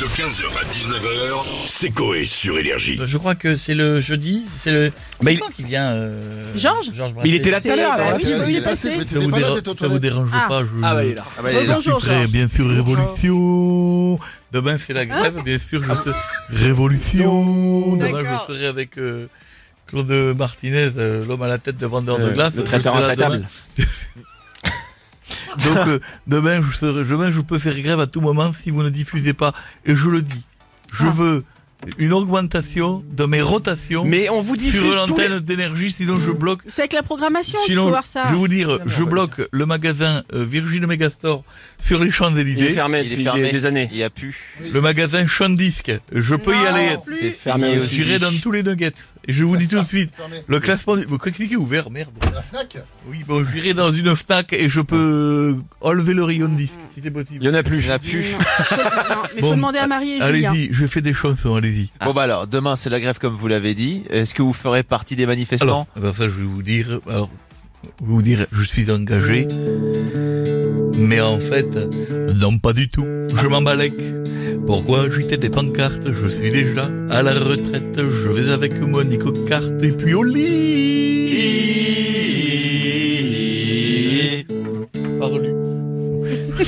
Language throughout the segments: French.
De 15h à 19h, c'est Coé sur Énergie. Je crois que c'est le jeudi, c'est le. C'est il- qui vient euh, Georges Georges Mais il était là tout à l'heure. bah alors, oui, là, je- tu- il est passé. Mais Ça vous, déra- ça vous dérange Ah. pas je... Ah bah il est là. Ah bah, il est Je là. suis Bonjour, Georges. bien sûr, révolution. Demain c'est la grève, bien sûr, je serai... Révolution. Demain je serai avec euh, Claude Martinez, euh, l'homme à la tête de vendeur de Euh, glace. le traiteur intraitable. Donc euh, demain je serai, demain je peux faire grève à tout moment si vous ne diffusez pas. Et je le dis, je Ah. veux une augmentation de mes rotations Mais on vous diffuse sur l'antenne d'énergie, sinon je bloque C'est avec la programmation qu'il faut voir ça. je vais vous dire, je bloque le magasin euh, Virgin Megastore sur les Il est fermé Il est depuis fermé. des, des années. Il y a pu. Le magasin Champ-Disque, je peux y aller. plus. C'est fermé aussi. J'irai dans tous les nuggets. Et je vous dis tout de suite, Fermé. le classement, du- qu'est-ce qui est ouvert, merde? La Fnac? Oui, bon, j'irai dans une Fnac et je peux enlever le rayon disque, si c'est Il possible. y en a plus. Il y en a plus. non, mais Bon, faut demander à Marie et Julien. Allez-y, je fais des chansons, allez-y. Bon bah alors, demain c'est la grève comme vous l'avez dit. Est-ce que vous ferez partie des manifestants alors ça, je vais vous dire, alors, vous dire, je suis engagé. Mais en fait, non, pas du tout. Je m'embalèque. Pourquoi agiter des pancartes Je suis déjà à la retraite. Je vais avec mon carte et puis au lit.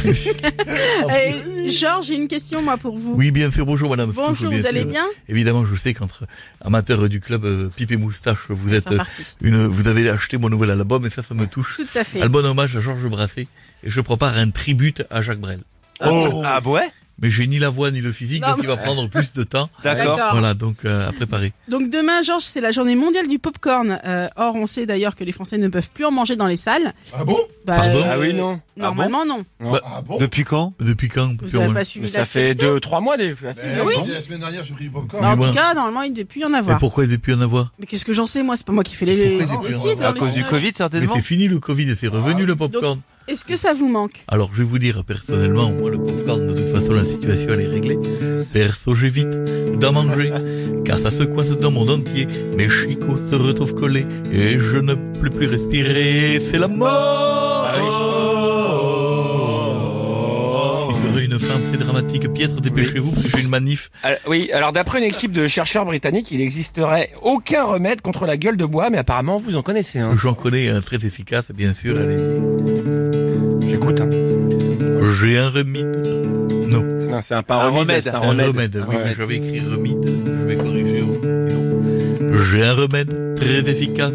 Georges, j'ai une question moi pour vous. Oui, bien sûr. Bonjour, madame. Bonjour, vous allez sûr. bien? Évidemment, je sais qu'entre amateurs du club euh, Pipe et Moustache, vous êtes euh, une, vous avez acheté mon nouvel album et ça, ça me touche. Tout à fait. Un bon hommage à Georges Brassens et je prépare un tribute à Jacques Brel. Oh Ah ouais? Mais j'ai ni la voix ni le physique, Non, donc il va prendre plus de temps. D'accord. Voilà, donc euh, à préparer. Donc demain, Georges, c'est la journée mondiale du popcorn. Euh, or, on sait d'ailleurs que les Français ne peuvent plus en manger dans les salles. Ah bon? Bah, Pardon Ah oui, non. Normalement, non. Ah bon? Depuis quand? Depuis quand Vous n'avez pas suivi Mais ça fait l'actualité deux, trois mois des. Mais oui. La semaine dernière, j'ai pris du popcorn. Bah, en Mais tout cas, normalement, il ne devait plus y en Et avoir. pourquoi il ne pu en avoir? Mais qu'est-ce que j'en sais, moi? C'est pas moi qui fais les, les y plus dans À les cause du. Covid Mais certainement c'est fini le Covid et c'est revenu Ah. le popcorn. Est-ce que ça vous manque? Alors je vais vous dire personnellement, moi le popcorn la situation elle est réglée. Perso j'évite d'en manger, car ça se coince dans mon entier. Mes chicots se retrouvent collés et je ne peux plus respirer. C'est la mort. Il ferait une fin assez dramatique. Piètre, dépêchez-vous que j'ai une manif. Ah, oui, alors d'après une équipe de chercheurs britanniques, il n'existerait aucun remède contre la gueule de bois, mais apparemment vous en connaissez un. J'en connais un très efficace, bien sûr. Allez. J'écoute. Hein. J'ai un remède. Non. Non, c'est un pas Un remède, remède. c'est un Un remède. remède, oui, Ouais. mais j'avais écrit remède, je vais corriger. sinon. J'ai un remède très efficace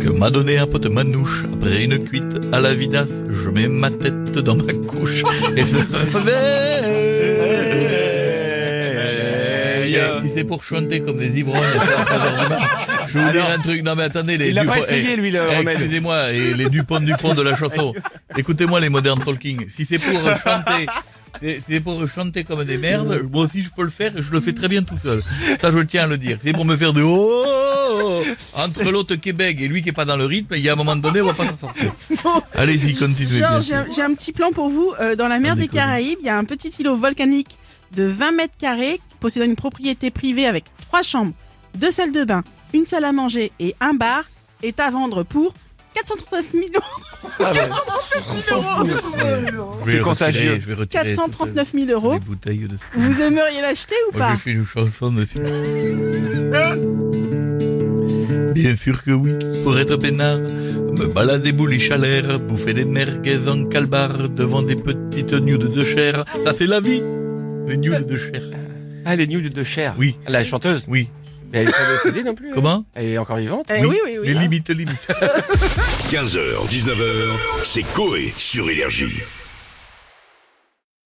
que m'a donné un pote manouche. Après une cuite à la vidasse, je mets ma tête dans ma couche. Et ce remède, si c'est pour chanter comme des ivrognes, je vais vous dire un truc. Non mais attendez, les Il l'a pas essayé, lui, le eh, remède. Excusez-moi, et les Dupont Dupont de la chanson. Écoutez-moi les modern talking. Si c'est pour chanter, c'est pour chanter comme des merdes, moi aussi je peux le faire et je le fais très bien tout seul. Ça je tiens à le dire. C'est pour me faire de oh, entre l'autre Québec et lui qui est pas dans le rythme, il y a un moment donné on va pas s'en sortir. Allez-y, continuez. j'ai un- petit plan pour vous. Euh, dans la mer des. Caraïbes, il y a un petit îlot volcanique de 20 mètres carrés possédant une propriété privée avec trois chambres, deux salles de bain, une salle à manger et un bar est à vendre pour 439 000 euros. Ah, ouais. Je vais C'est contagieux. je vais retirer 439 000 toutes euros. Les bouteilles de Vous aimeriez l'acheter ou Moi pas j'ai fait une chanson dessus. Bien sûr que oui, pour être peinard, me balader bouliche à l'air, bouffer des merguez en calbar devant des petites nudes de chair. Ça c'est la vie, les nudes de chair. Ah, les nudes de chair. Oui, La chanteuse. oui. Mais elle est pas décédée non plus. hein Comment? Elle est encore vivante. Eh oui, oui, oui. Les hein. limites, limites. 15h, 19h, c'est Coé sur Énergie.